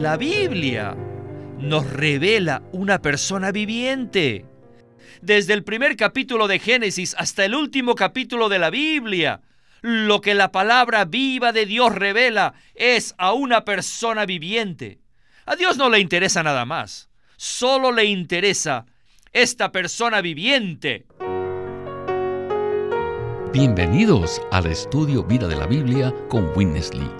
La Biblia nos revela una persona viviente. Desde el primer capítulo de Génesis hasta el último capítulo de la Biblia, lo que la palabra viva de Dios revela es a una persona viviente. A Dios no le interesa nada más, solo le interesa esta persona viviente. Bienvenidos al estudio Vida de la Biblia con Witness Lee.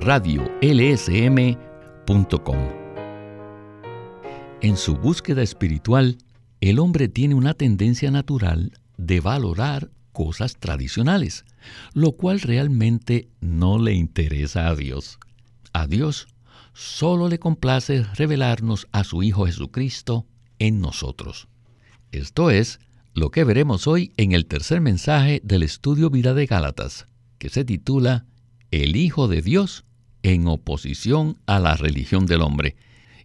radiolsm.com. En su búsqueda espiritual, el hombre tiene una tendencia natural de valorar cosas tradicionales, lo cual realmente no le interesa a Dios. A Dios solo le complace revelarnos a su Hijo Jesucristo en nosotros. Esto es lo que veremos hoy en el tercer mensaje del estudio Vida de Gálatas, que se titula El Hijo de Dios en oposición a la religión del hombre.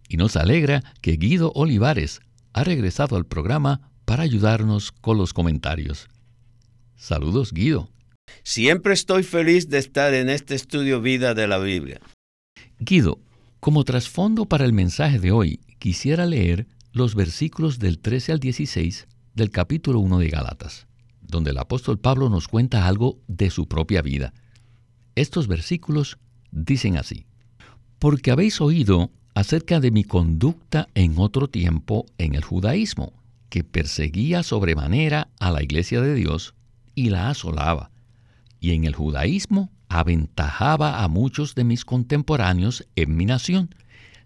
Y nos alegra que Guido Olivares ha regresado al programa para ayudarnos con los comentarios. Saludos, Guido. Siempre estoy feliz de estar en este estudio vida de la Biblia. Guido, como trasfondo para el mensaje de hoy, quisiera leer los versículos del 13 al 16 del capítulo 1 de Gálatas, donde el apóstol Pablo nos cuenta algo de su propia vida. Estos versículos dicen así, porque habéis oído acerca de mi conducta en otro tiempo en el judaísmo, que perseguía sobremanera a la iglesia de Dios y la asolaba, y en el judaísmo aventajaba a muchos de mis contemporáneos en mi nación,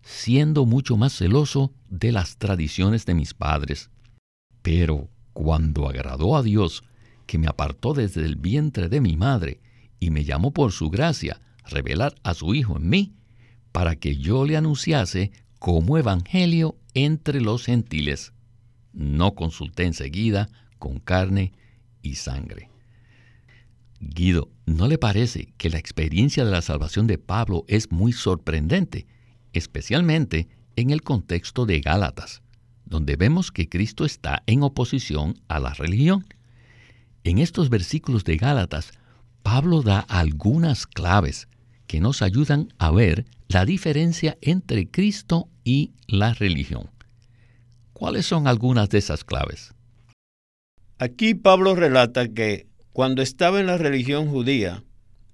siendo mucho más celoso de las tradiciones de mis padres. Pero cuando agradó a Dios, que me apartó desde el vientre de mi madre y me llamó por su gracia revelar a su Hijo en mí, para que yo le anunciase como evangelio entre los gentiles. No consulté enseguida con carne y sangre. Guido, ¿no le parece que la experiencia de la salvación de Pablo es muy sorprendente, especialmente en el contexto de Gálatas, donde vemos que Cristo está en oposición a la religión? En estos versículos de Gálatas, Pablo da algunas claves que nos ayudan a ver la diferencia entre Cristo y la religión. ¿Cuáles son algunas de esas claves? Aquí Pablo relata que cuando estaba en la religión judía,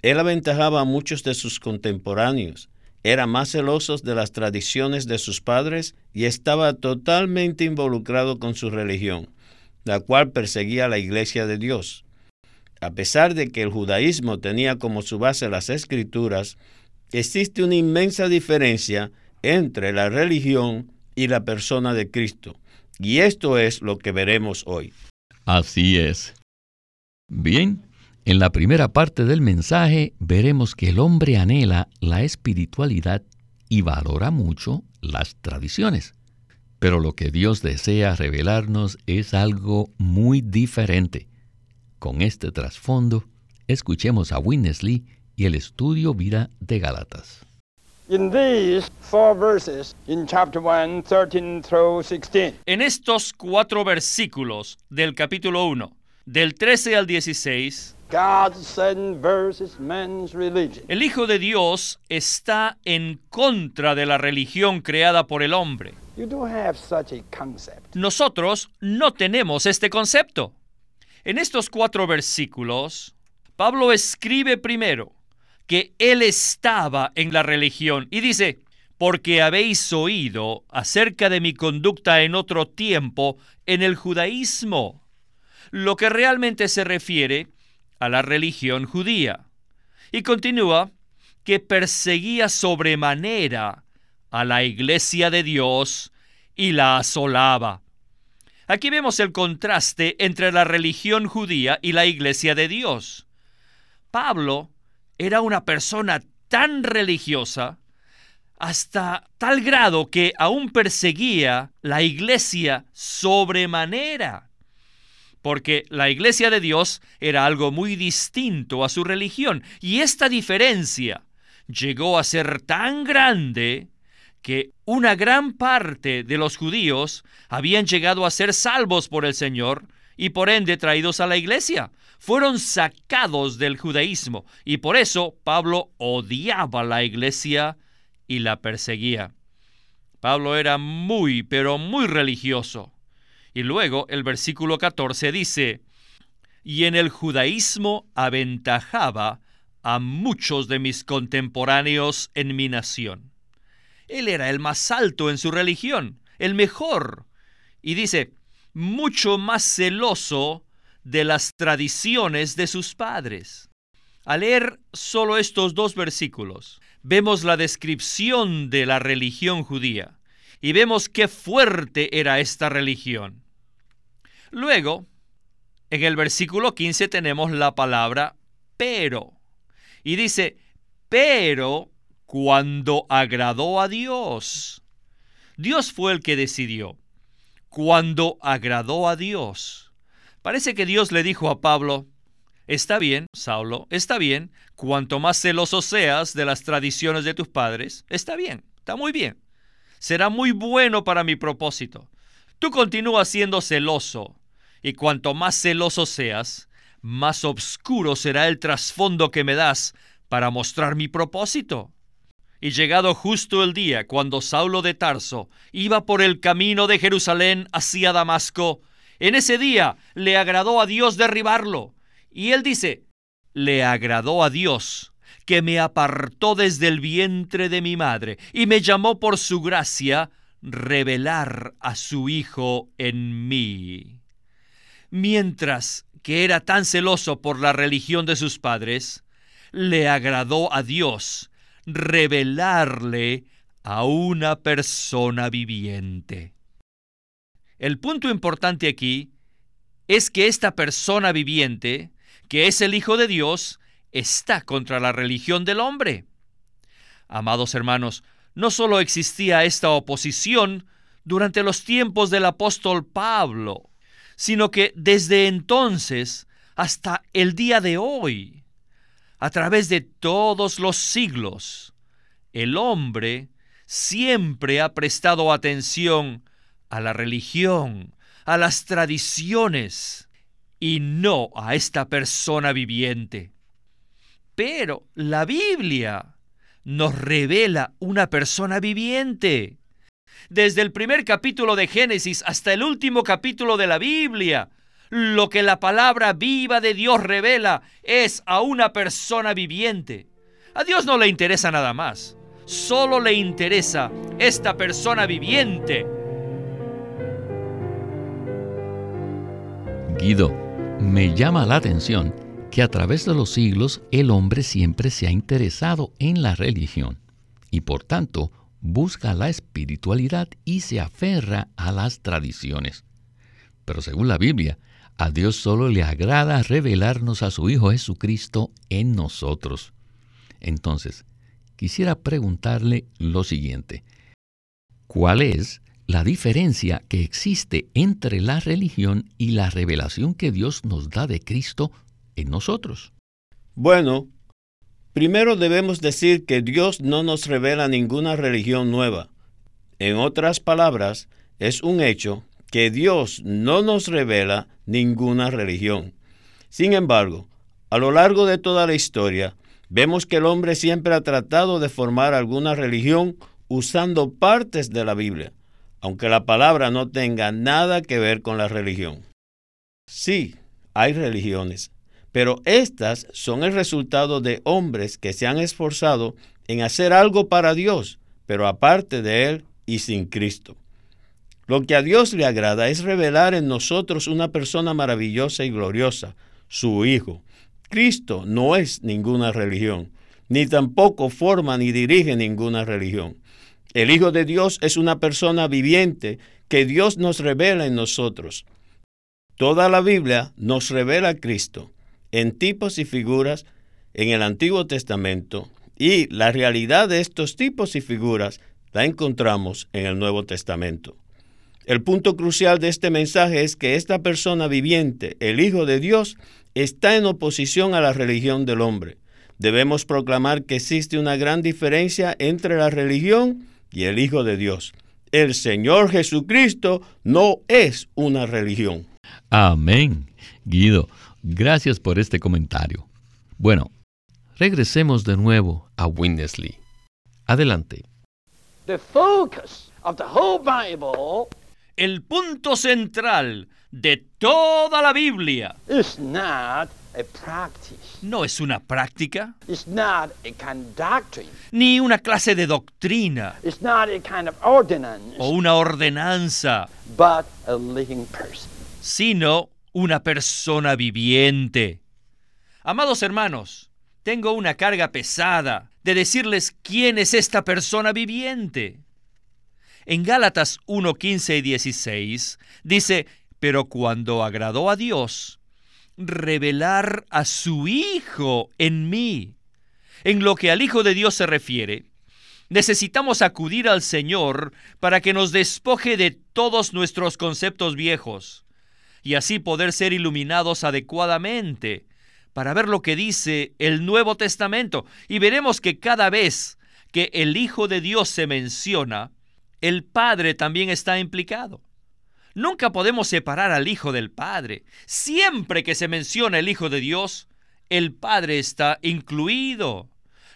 él aventajaba a muchos de sus contemporáneos, era más celoso de las tradiciones de sus padres y estaba totalmente involucrado con su religión, la cual perseguía a la iglesia de Dios. A pesar de que el judaísmo tenía como su base las escrituras, existe una inmensa diferencia entre la religión y la persona de Cristo. Y esto es lo que veremos hoy. Así es. Bien, en la primera parte del mensaje veremos que el hombre anhela la espiritualidad y valora mucho las tradiciones. Pero lo que Dios desea revelarnos es algo muy diferente. Con este trasfondo, escuchemos a Winnesley y el estudio Vida de Gálatas. En estos cuatro versículos del capítulo 1, del 13 al 16, el Hijo de Dios está en contra de la religión creada por el hombre. Nosotros no tenemos este concepto. En estos cuatro versículos, Pablo escribe primero que él estaba en la religión y dice, porque habéis oído acerca de mi conducta en otro tiempo en el judaísmo, lo que realmente se refiere a la religión judía. Y continúa que perseguía sobremanera a la iglesia de Dios y la asolaba. Aquí vemos el contraste entre la religión judía y la iglesia de Dios. Pablo era una persona tan religiosa hasta tal grado que aún perseguía la iglesia sobremanera, porque la iglesia de Dios era algo muy distinto a su religión, y esta diferencia llegó a ser tan grande que una gran parte de los judíos habían llegado a ser salvos por el Señor y por ende traídos a la iglesia. Fueron sacados del judaísmo y por eso Pablo odiaba la iglesia y la perseguía. Pablo era muy, pero muy religioso. Y luego el versículo 14 dice, y en el judaísmo aventajaba a muchos de mis contemporáneos en mi nación. Él era el más alto en su religión, el mejor. Y dice, mucho más celoso de las tradiciones de sus padres. Al leer solo estos dos versículos, vemos la descripción de la religión judía y vemos qué fuerte era esta religión. Luego, en el versículo 15 tenemos la palabra pero. Y dice, pero cuando agradó a Dios. Dios fue el que decidió. Cuando agradó a Dios. Parece que Dios le dijo a Pablo, Está bien, Saulo, está bien, cuanto más celoso seas de las tradiciones de tus padres, está bien, está muy bien. Será muy bueno para mi propósito. Tú continúas siendo celoso, y cuanto más celoso seas, más oscuro será el trasfondo que me das para mostrar mi propósito. Y llegado justo el día cuando Saulo de Tarso iba por el camino de Jerusalén hacia Damasco, en ese día le agradó a Dios derribarlo y él dice, le agradó a Dios que me apartó desde el vientre de mi madre y me llamó por su gracia revelar a su Hijo en mí. Mientras que era tan celoso por la religión de sus padres, le agradó a Dios revelarle a una persona viviente. El punto importante aquí es que esta persona viviente que es el Hijo de Dios, está contra la religión del hombre. Amados hermanos, no solo existía esta oposición durante los tiempos del apóstol Pablo, sino que desde entonces hasta el día de hoy, a través de todos los siglos, el hombre siempre ha prestado atención a la religión, a las tradiciones, y no a esta persona viviente. Pero la Biblia nos revela una persona viviente. Desde el primer capítulo de Génesis hasta el último capítulo de la Biblia, lo que la palabra viva de Dios revela es a una persona viviente. A Dios no le interesa nada más, solo le interesa esta persona viviente. Guido, me llama la atención que a través de los siglos el hombre siempre se ha interesado en la religión y por tanto busca la espiritualidad y se aferra a las tradiciones. Pero según la Biblia, a Dios solo le agrada revelarnos a su Hijo Jesucristo en nosotros. Entonces, quisiera preguntarle lo siguiente. ¿Cuál es la diferencia que existe entre la religión y la revelación que Dios nos da de Cristo en nosotros. Bueno, primero debemos decir que Dios no nos revela ninguna religión nueva. En otras palabras, es un hecho que Dios no nos revela ninguna religión. Sin embargo, a lo largo de toda la historia, vemos que el hombre siempre ha tratado de formar alguna religión usando partes de la Biblia aunque la palabra no tenga nada que ver con la religión. Sí, hay religiones, pero estas son el resultado de hombres que se han esforzado en hacer algo para Dios, pero aparte de Él y sin Cristo. Lo que a Dios le agrada es revelar en nosotros una persona maravillosa y gloriosa, su Hijo. Cristo no es ninguna religión, ni tampoco forma ni dirige ninguna religión. El Hijo de Dios es una persona viviente que Dios nos revela en nosotros. Toda la Biblia nos revela a Cristo en tipos y figuras en el Antiguo Testamento Y la realidad de estos tipos y figuras la encontramos en el Nuevo Testamento. El punto crucial de este mensaje es que esta persona viviente, el Hijo de Dios, está en oposición a la religión del hombre. Debemos proclamar que existe una gran diferencia entre la religión y el Hijo de Dios. El Señor Jesucristo no es una religión. Amén. Guido, gracias por este comentario. Bueno, regresemos de nuevo a Winnesley. Adelante. El punto central de toda la Biblia. No es una práctica, ni una clase de doctrina, o una ordenanza, sino una persona viviente. Amados hermanos, tengo una carga pesada de decirles quién es esta persona viviente. En Gálatas 1, 15 y 16 dice, pero cuando agradó a Dios, revelar a su Hijo en mí. En lo que al Hijo de Dios se refiere, necesitamos acudir al Señor para que nos despoje de todos nuestros conceptos viejos y así poder ser iluminados adecuadamente para ver lo que dice el Nuevo Testamento. Y veremos que cada vez que el Hijo de Dios se menciona, el Padre también está implicado. Nunca podemos separar al Hijo del Padre. Siempre que se menciona el Hijo de Dios, el Padre está incluido.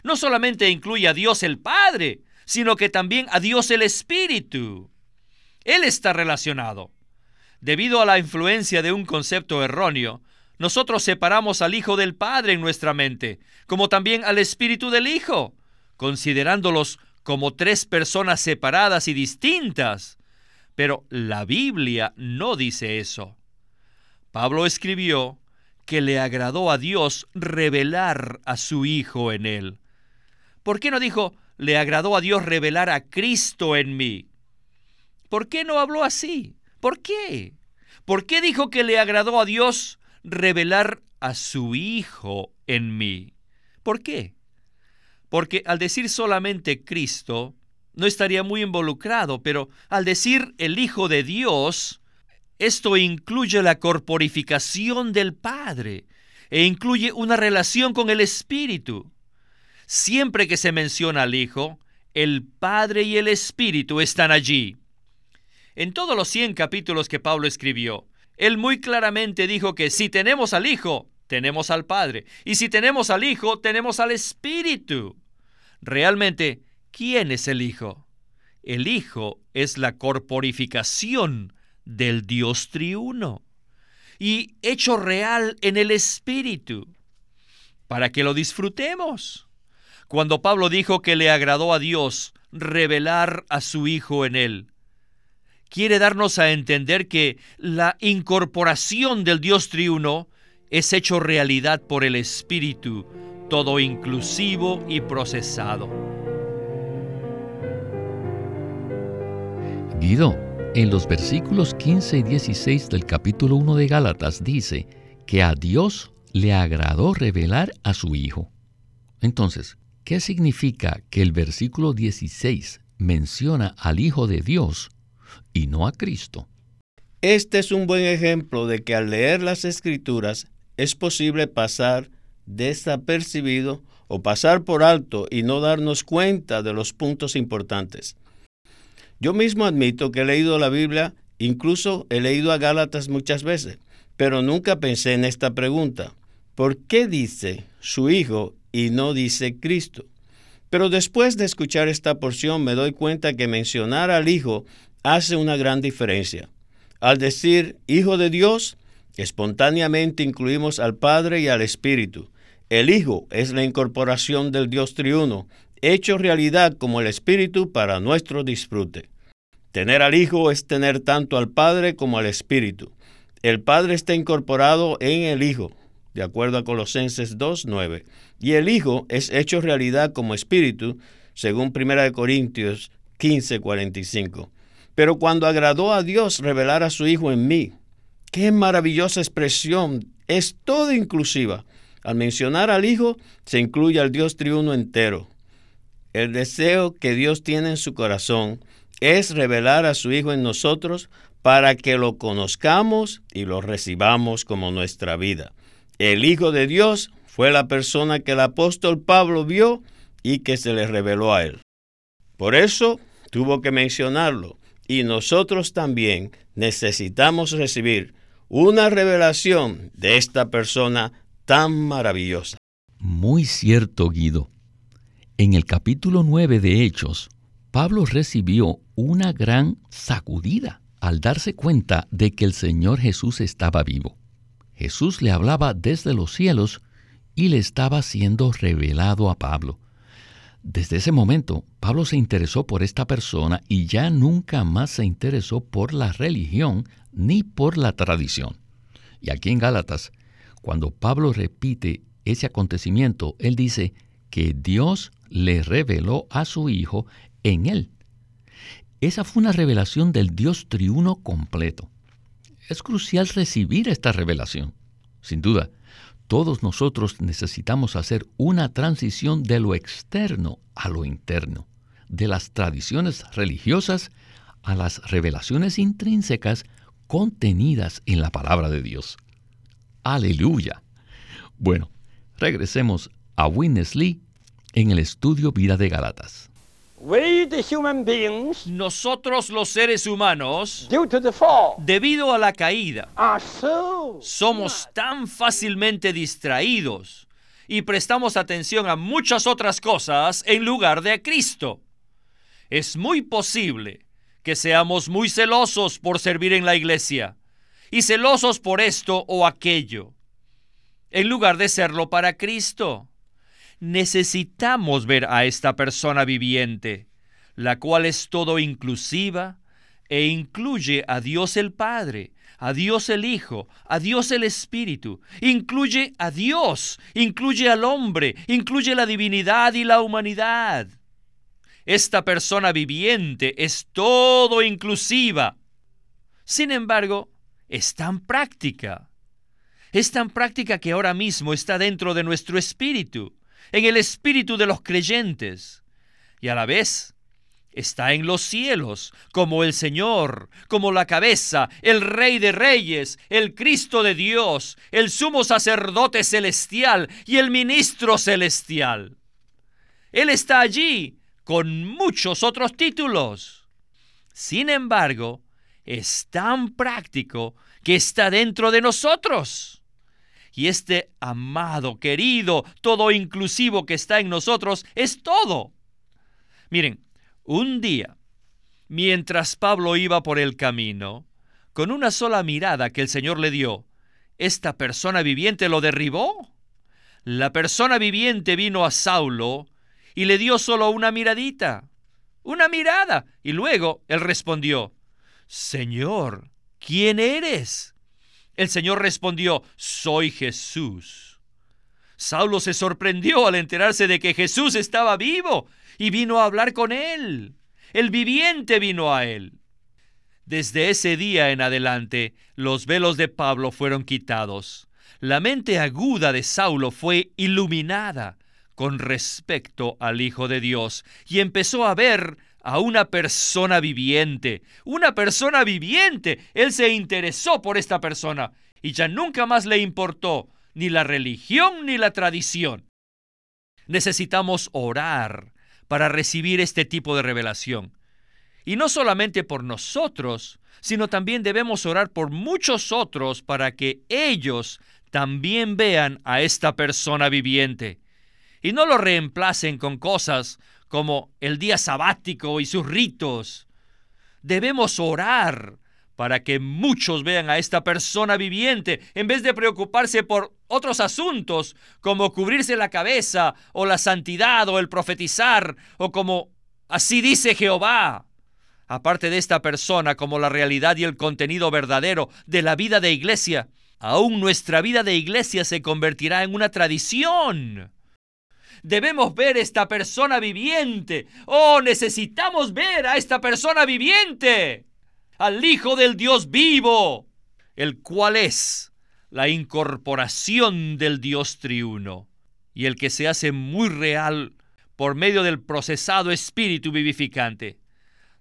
No solamente incluye a Dios el Padre, sino que también a Dios el Espíritu. Él está relacionado. Debido a la influencia de un concepto erróneo, nosotros separamos al Hijo del Padre en nuestra mente, como también al Espíritu del Hijo, considerándolos como tres personas separadas y distintas. Pero la Biblia no dice eso. Pablo escribió que le agradó a Dios revelar a su Hijo en él. ¿Por qué no dijo, le agradó a Dios revelar a Cristo en mí? ¿Por qué no habló así? ¿Por qué? ¿Por qué dijo que le agradó a Dios revelar a su Hijo en mí? ¿Por qué? Porque al decir solamente Cristo, no estaría muy involucrado, pero al decir el Hijo de Dios, esto incluye la corporificación del Padre e incluye una relación con el Espíritu. Siempre que se menciona al Hijo, el Padre y el Espíritu están allí. En todos los 100 capítulos que Pablo escribió, él muy claramente dijo que si tenemos al Hijo, tenemos al Padre. Y si tenemos al Hijo, tenemos al Espíritu. Realmente, ¿Quién es el Hijo? El Hijo es la corporificación del Dios triuno y hecho real en el Espíritu, para que lo disfrutemos. Cuando Pablo dijo que le agradó a Dios revelar a su Hijo en él, quiere darnos a entender que la incorporación del Dios triuno es hecho realidad por el Espíritu, todo inclusivo y procesado. Guido, en los versículos 15 y 16 del capítulo 1 de Gálatas dice que a Dios le agradó revelar a su Hijo. Entonces, ¿qué significa que el versículo 16 menciona al Hijo de Dios y no a Cristo? Este es un buen ejemplo de que al leer las escrituras es posible pasar desapercibido o pasar por alto y no darnos cuenta de los puntos importantes. Yo mismo admito que he leído la Biblia, incluso he leído a Gálatas muchas veces, pero nunca pensé en esta pregunta. ¿Por qué dice su Hijo y no dice Cristo? Pero después de escuchar esta porción me doy cuenta que mencionar al Hijo hace una gran diferencia. Al decir Hijo de Dios, espontáneamente incluimos al Padre y al Espíritu. El Hijo es la incorporación del Dios triuno hecho realidad como el Espíritu para nuestro disfrute. Tener al Hijo es tener tanto al Padre como al Espíritu. El Padre está incorporado en el Hijo, de acuerdo a Colosenses 2.9, y el Hijo es hecho realidad como Espíritu, según 1 Corintios 15.45. Pero cuando agradó a Dios revelar a su Hijo en mí, qué maravillosa expresión, es todo inclusiva. Al mencionar al Hijo, se incluye al Dios triuno entero. El deseo que Dios tiene en su corazón es revelar a su Hijo en nosotros para que lo conozcamos y lo recibamos como nuestra vida. El Hijo de Dios fue la persona que el apóstol Pablo vio y que se le reveló a él. Por eso tuvo que mencionarlo y nosotros también necesitamos recibir una revelación de esta persona tan maravillosa. Muy cierto, Guido. En el capítulo 9 de Hechos, Pablo recibió una gran sacudida al darse cuenta de que el Señor Jesús estaba vivo. Jesús le hablaba desde los cielos y le estaba siendo revelado a Pablo. Desde ese momento, Pablo se interesó por esta persona y ya nunca más se interesó por la religión ni por la tradición. Y aquí en Gálatas, cuando Pablo repite ese acontecimiento, él dice que Dios le reveló a su Hijo en él. Esa fue una revelación del Dios triuno completo. Es crucial recibir esta revelación. Sin duda, todos nosotros necesitamos hacer una transición de lo externo a lo interno, de las tradiciones religiosas a las revelaciones intrínsecas contenidas en la palabra de Dios. Aleluya. Bueno, regresemos a Witness Lee en el estudio Vida de Galatas. Nosotros los seres humanos, debido a la caída, somos tan fácilmente distraídos y prestamos atención a muchas otras cosas en lugar de a Cristo. Es muy posible que seamos muy celosos por servir en la iglesia y celosos por esto o aquello, en lugar de serlo para Cristo necesitamos ver a esta persona viviente, la cual es todo inclusiva e incluye a Dios el Padre, a Dios el Hijo, a Dios el Espíritu, incluye a Dios, incluye al hombre, incluye la divinidad y la humanidad. Esta persona viviente es todo inclusiva. Sin embargo, es tan práctica. Es tan práctica que ahora mismo está dentro de nuestro espíritu en el espíritu de los creyentes y a la vez está en los cielos como el Señor, como la cabeza, el Rey de Reyes, el Cristo de Dios, el sumo sacerdote celestial y el ministro celestial. Él está allí con muchos otros títulos. Sin embargo, es tan práctico que está dentro de nosotros. Y este amado, querido, todo inclusivo que está en nosotros es todo. Miren, un día, mientras Pablo iba por el camino, con una sola mirada que el Señor le dio, esta persona viviente lo derribó. La persona viviente vino a Saulo y le dio solo una miradita, una mirada, y luego él respondió, Señor, ¿quién eres? El Señor respondió, soy Jesús. Saulo se sorprendió al enterarse de que Jesús estaba vivo y vino a hablar con él. El viviente vino a él. Desde ese día en adelante, los velos de Pablo fueron quitados. La mente aguda de Saulo fue iluminada con respecto al Hijo de Dios y empezó a ver a una persona viviente, una persona viviente. Él se interesó por esta persona y ya nunca más le importó ni la religión ni la tradición. Necesitamos orar para recibir este tipo de revelación. Y no solamente por nosotros, sino también debemos orar por muchos otros para que ellos también vean a esta persona viviente. Y no lo reemplacen con cosas como el día sabático y sus ritos. Debemos orar para que muchos vean a esta persona viviente en vez de preocuparse por otros asuntos como cubrirse la cabeza o la santidad o el profetizar o como así dice Jehová. Aparte de esta persona como la realidad y el contenido verdadero de la vida de iglesia, aún nuestra vida de iglesia se convertirá en una tradición. Debemos ver esta persona viviente. Oh, necesitamos ver a esta persona viviente. Al Hijo del Dios vivo, el cual es la incorporación del Dios triuno y el que se hace muy real por medio del procesado espíritu vivificante.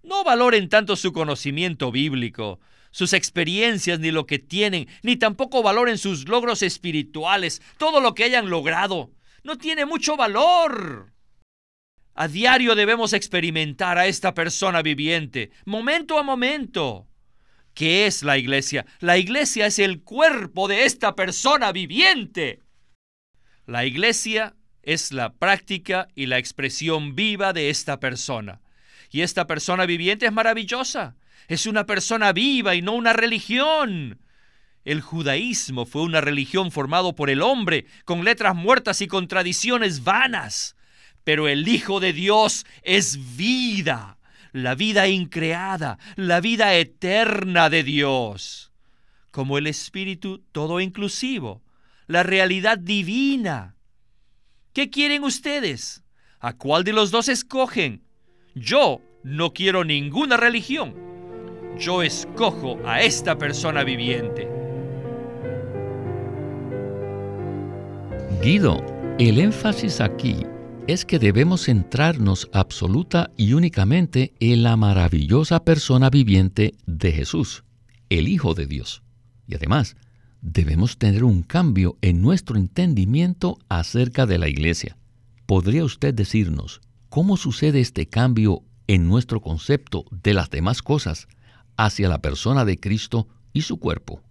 No valoren tanto su conocimiento bíblico, sus experiencias, ni lo que tienen, ni tampoco valoren sus logros espirituales, todo lo que hayan logrado. No tiene mucho valor. A diario debemos experimentar a esta persona viviente, momento a momento. ¿Qué es la iglesia? La iglesia es el cuerpo de esta persona viviente. La iglesia es la práctica y la expresión viva de esta persona. Y esta persona viviente es maravillosa. Es una persona viva y no una religión. El judaísmo fue una religión formado por el hombre, con letras muertas y con tradiciones vanas. Pero el Hijo de Dios es vida la vida increada, la vida eterna de Dios, como el Espíritu todo inclusivo, la realidad divina. ¿Qué quieren ustedes? ¿A cuál de los dos escogen? Yo no quiero ninguna religión. Yo escojo a esta persona viviente. Guido, el énfasis aquí es que debemos centrarnos absoluta y únicamente en la maravillosa persona viviente de Jesús, el Hijo de Dios. Y además, debemos tener un cambio en nuestro entendimiento acerca de la Iglesia. ¿Podría usted decirnos cómo sucede este cambio en nuestro concepto de las demás cosas hacia la persona de Cristo y su cuerpo?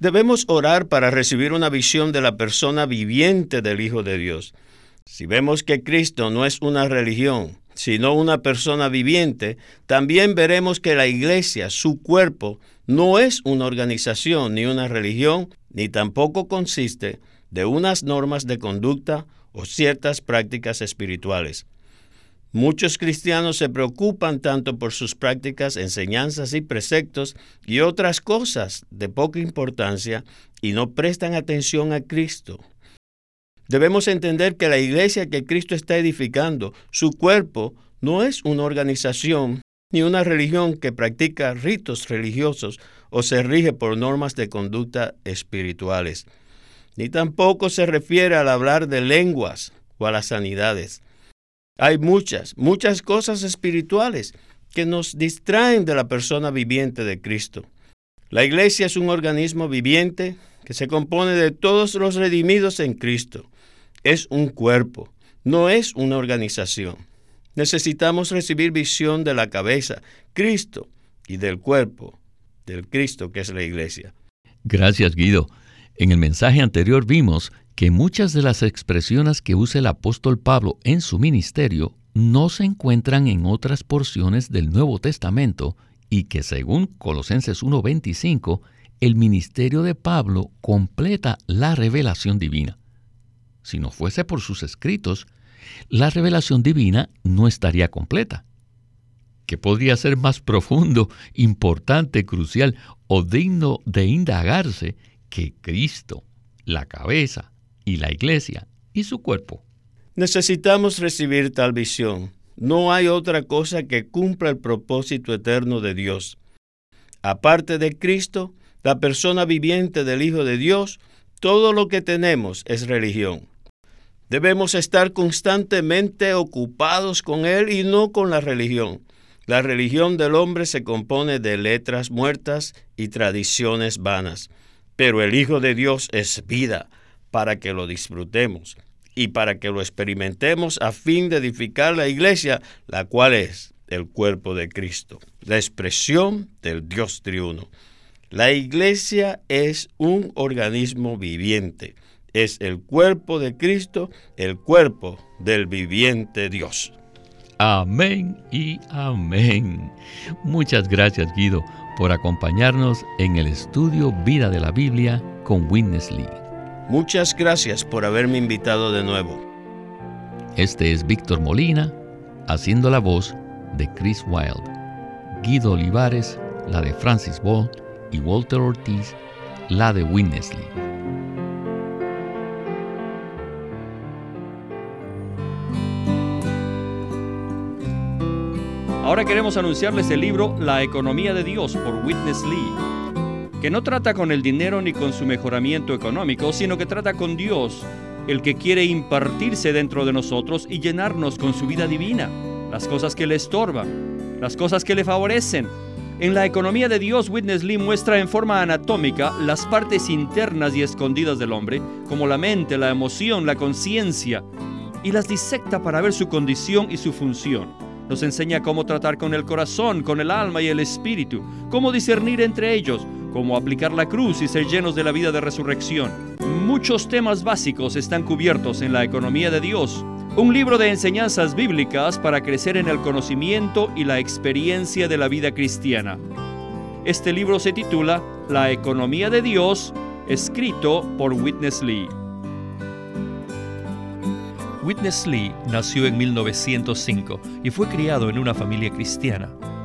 Debemos orar para recibir una visión de la persona viviente del Hijo de Dios. Si vemos que Cristo no es una religión, sino una persona viviente, también veremos que la iglesia, su cuerpo, no es una organización ni una religión, ni tampoco consiste de unas normas de conducta o ciertas prácticas espirituales. Muchos cristianos se preocupan tanto por sus prácticas, enseñanzas y preceptos y otras cosas de poca importancia y no prestan atención a Cristo, Debemos entender que la iglesia que Cristo está edificando, su cuerpo, no es una organización ni una religión que practica ritos religiosos o se rige por normas de conducta espirituales. Ni tampoco se refiere al hablar de lenguas o a las sanidades. Hay muchas, muchas cosas espirituales que nos distraen de la persona viviente de Cristo. La iglesia es un organismo viviente que se compone de todos los redimidos en Cristo es un cuerpo, no es una organización. Necesitamos recibir visión de la cabeza, Cristo, y del cuerpo, del Cristo que es la iglesia. Gracias, Guido. En el mensaje anterior vimos que muchas de las expresiones que usa el apóstol Pablo en su ministerio no se encuentran en otras porciones del Nuevo Testamento y que según Colosenses 1.25, el ministerio de Pablo completa la revelación divina si no fuese por sus escritos, la revelación divina no estaría completa. ¿Qué podría ser más profundo, importante, crucial o digno de indagarse que Cristo, la cabeza y la iglesia y su cuerpo? Necesitamos recibir tal visión. No hay otra cosa que cumpla el propósito eterno de Dios. Aparte de Cristo, la persona viviente del Hijo de Dios, todo lo que tenemos es religión. Debemos estar constantemente ocupados con Él y no con la religión. La religión del hombre se compone de letras muertas y tradiciones vanas, pero el Hijo de Dios es vida para que lo disfrutemos y para que lo experimentemos a fin de edificar la iglesia, la cual es el cuerpo de Cristo, la expresión del Dios triuno. La iglesia es un organismo viviente es el cuerpo de Cristo, el cuerpo del viviente Dios. Amén y amén. Muchas gracias Guido por acompañarnos en el estudio Vida de la Biblia con Witness Lee. Muchas gracias por haberme invitado de nuevo. Este es Víctor Molina haciendo la voz de Chris Wilde, Guido Olivares, la de Francis Ball y Walter Ortiz, la de Witness Lee. Ahora queremos anunciarles el libro La economía de Dios por Witness Lee. Que no trata con el dinero ni con su mejoramiento económico, sino que trata con Dios, el que quiere impartirse dentro de nosotros y llenarnos con su vida divina, las cosas que le estorban, las cosas que le favorecen. En la economía de Dios, Witness Lee muestra en forma anatómica las partes internas y escondidas del hombre, como la mente, la emoción, la conciencia, y las disecta para ver su condición y su función. Nos enseña cómo tratar con el corazón, con el alma y el espíritu, cómo discernir entre ellos, cómo aplicar la cruz y ser llenos de la vida de resurrección. Muchos temas básicos están cubiertos en la economía de Dios, un libro de enseñanzas bíblicas para crecer en el conocimiento y la experiencia de la vida cristiana. Este libro se titula La economía de Dios, escrito por Witness Lee. Witness Lee nació en 1905 y fue criado en una familia cristiana.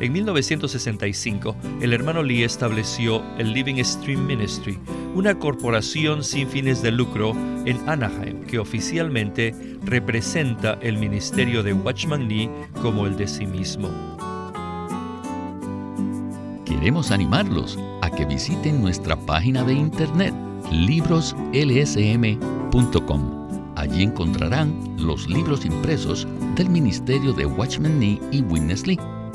en 1965, el hermano Lee estableció el Living Stream Ministry, una corporación sin fines de lucro en Anaheim que oficialmente representa el ministerio de Watchman Lee como el de sí mismo. Queremos animarlos a que visiten nuestra página de internet libroslsm.com. Allí encontrarán los libros impresos del ministerio de Watchman Nee y Witness Lee